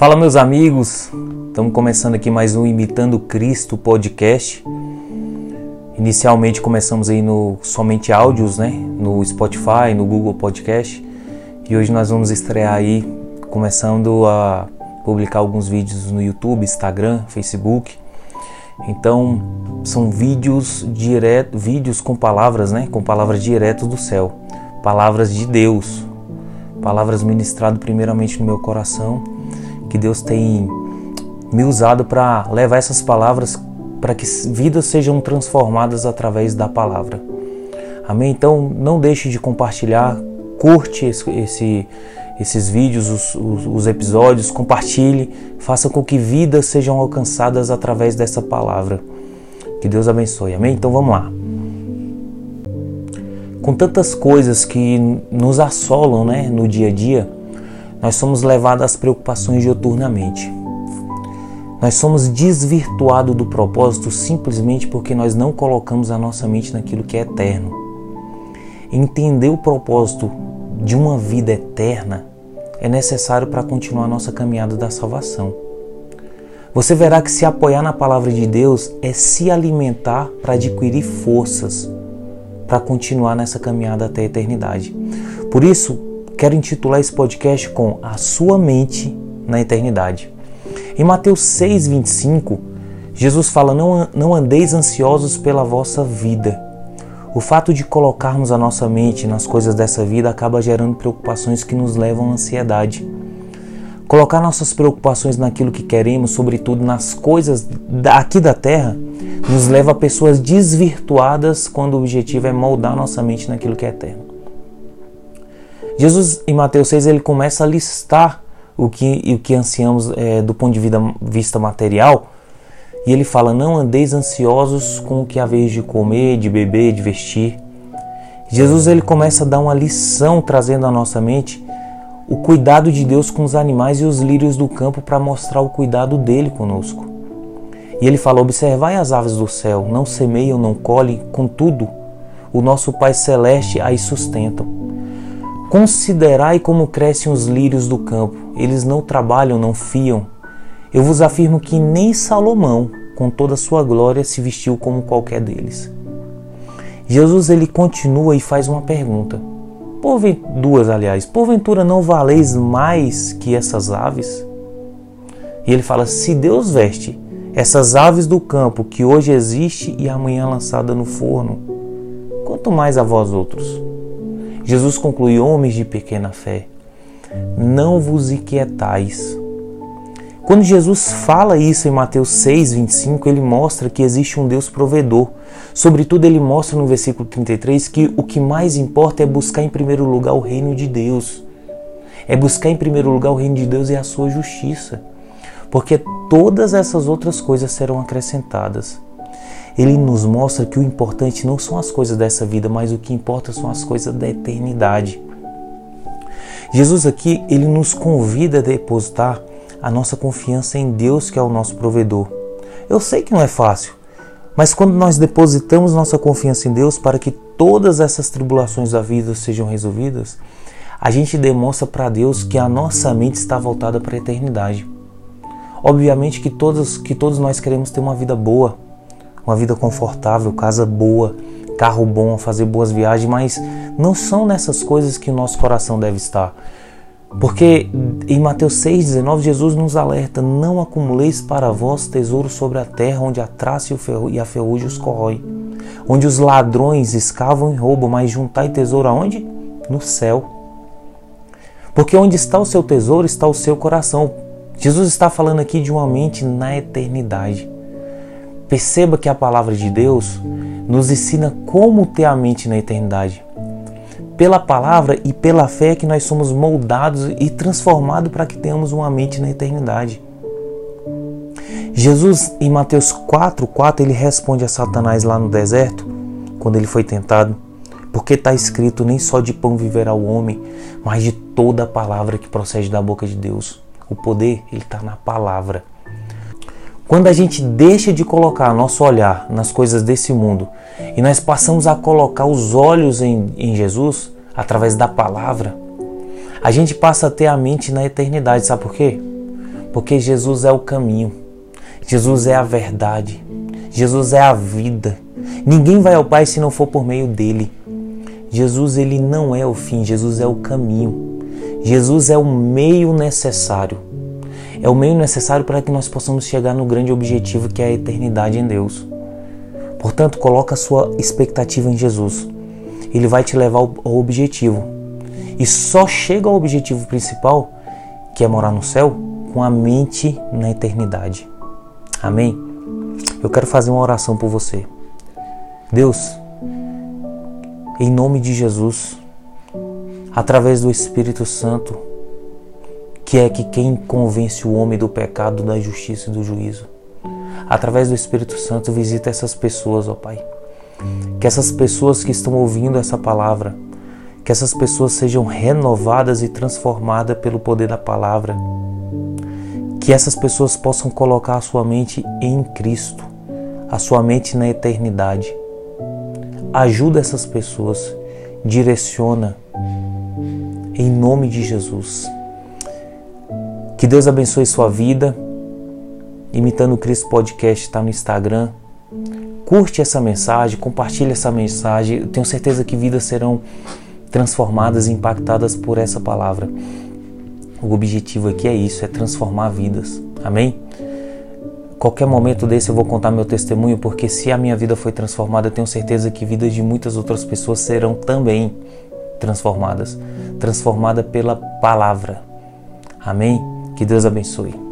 Fala meus amigos, estamos começando aqui mais um Imitando Cristo podcast. Inicialmente começamos aí no somente áudios, né? No Spotify, no Google Podcast. E hoje nós vamos estrear aí, começando a publicar alguns vídeos no YouTube, Instagram, Facebook. Então são vídeos direto, vídeos com palavras, né? Com palavras diretas do céu, palavras de Deus, palavras ministradas primeiramente no meu coração que Deus tem me usado para levar essas palavras para que vidas sejam transformadas através da palavra. Amém? Então não deixe de compartilhar, curte esse, esse esses vídeos, os, os, os, episódios, compartilhe, faça com que vidas sejam alcançadas através dessa palavra. Que Deus abençoe. Amém? Então vamos lá. Com tantas coisas que nos assolam né, no dia a dia, nós somos levados às preocupações dioturnamente. Nós somos desvirtuados do propósito simplesmente porque nós não colocamos a nossa mente naquilo que é eterno. Entender o propósito de uma vida eterna é necessário para continuar a nossa caminhada da salvação. Você verá que se apoiar na palavra de Deus é se alimentar para adquirir forças para continuar nessa caminhada até a eternidade. Por isso, quero intitular esse podcast com A Sua Mente na Eternidade. Em Mateus 6,25, Jesus fala: não, não andeis ansiosos pela vossa vida. O fato de colocarmos a nossa mente nas coisas dessa vida acaba gerando preocupações que nos levam à ansiedade. Colocar nossas preocupações naquilo que queremos, sobretudo nas coisas aqui da terra, nos leva a pessoas desvirtuadas quando o objetivo é moldar nossa mente naquilo que é eterno. Jesus, em Mateus 6, ele começa a listar o que, o que ansiamos é, do ponto de vida, vista material. E ele fala: Não andeis ansiosos com o que haveis de comer, de beber, de vestir. Jesus ele começa a dar uma lição trazendo à nossa mente o cuidado de Deus com os animais e os lírios do campo para mostrar o cuidado dele conosco. E ele fala: Observai as aves do céu, não semeiam, não colhem, contudo, o nosso Pai Celeste as sustentam. Considerai como crescem os lírios do campo, eles não trabalham, não fiam. Eu vos afirmo que nem Salomão, com toda a sua glória, se vestiu como qualquer deles. Jesus ele continua e faz uma pergunta. duas, aliás, porventura não valeis mais que essas aves? E ele fala: se Deus veste essas aves do campo que hoje existe e amanhã lançada no forno, quanto mais a vós outros? Jesus conclui: Homens de pequena fé, não vos inquietais. Quando Jesus fala isso em Mateus 6, 25, ele mostra que existe um Deus provedor. Sobretudo, ele mostra no versículo 33 que o que mais importa é buscar em primeiro lugar o reino de Deus. É buscar em primeiro lugar o reino de Deus e a sua justiça. Porque todas essas outras coisas serão acrescentadas ele nos mostra que o importante não são as coisas dessa vida, mas o que importa são as coisas da eternidade. Jesus aqui, ele nos convida a depositar a nossa confiança em Deus, que é o nosso provedor. Eu sei que não é fácil, mas quando nós depositamos nossa confiança em Deus para que todas essas tribulações da vida sejam resolvidas, a gente demonstra para Deus que a nossa mente está voltada para a eternidade. Obviamente que todos, que todos nós queremos ter uma vida boa, uma vida confortável, casa boa, carro bom, fazer boas viagens, mas não são nessas coisas que o nosso coração deve estar. Porque em Mateus 6,19 Jesus nos alerta: Não acumuleis para vós tesouros sobre a terra, onde a traça e a ferrugem os corrói, onde os ladrões escavam e roubam, mas juntai tesouro aonde? No céu. Porque onde está o seu tesouro está o seu coração. Jesus está falando aqui de uma mente na eternidade. Perceba que a palavra de Deus nos ensina como ter a mente na eternidade. Pela palavra e pela fé é que nós somos moldados e transformados para que tenhamos uma mente na eternidade. Jesus, em Mateus 4, 4, ele responde a Satanás lá no deserto, quando ele foi tentado, porque está escrito: nem só de pão viverá o homem, mas de toda a palavra que procede da boca de Deus. O poder, ele está na palavra. Quando a gente deixa de colocar nosso olhar nas coisas desse mundo e nós passamos a colocar os olhos em, em Jesus através da palavra, a gente passa a ter a mente na eternidade. Sabe por quê? Porque Jesus é o caminho, Jesus é a verdade, Jesus é a vida. Ninguém vai ao Pai se não for por meio dele. Jesus ele não é o fim, Jesus é o caminho. Jesus é o meio necessário. É o meio necessário para que nós possamos chegar no grande objetivo que é a eternidade em Deus. Portanto, coloca a sua expectativa em Jesus. Ele vai te levar ao objetivo. E só chega ao objetivo principal, que é morar no céu, com a mente na eternidade. Amém? Eu quero fazer uma oração por você. Deus, em nome de Jesus, através do Espírito Santo, que é que quem convence o homem do pecado, da justiça e do juízo. Através do Espírito Santo, visita essas pessoas, ó Pai. Que essas pessoas que estão ouvindo essa palavra, que essas pessoas sejam renovadas e transformadas pelo poder da palavra. Que essas pessoas possam colocar a sua mente em Cristo, a sua mente na eternidade. Ajuda essas pessoas, direciona em nome de Jesus. Que Deus abençoe sua vida. Imitando Cristo Podcast está no Instagram. Curte essa mensagem, compartilhe essa mensagem. Eu tenho certeza que vidas serão transformadas e impactadas por essa palavra. O objetivo aqui é isso, é transformar vidas. Amém? Qualquer momento desse eu vou contar meu testemunho, porque se a minha vida foi transformada, eu tenho certeza que vidas de muitas outras pessoas serão também transformadas, transformada pela palavra. Amém? Que Deus abençoe.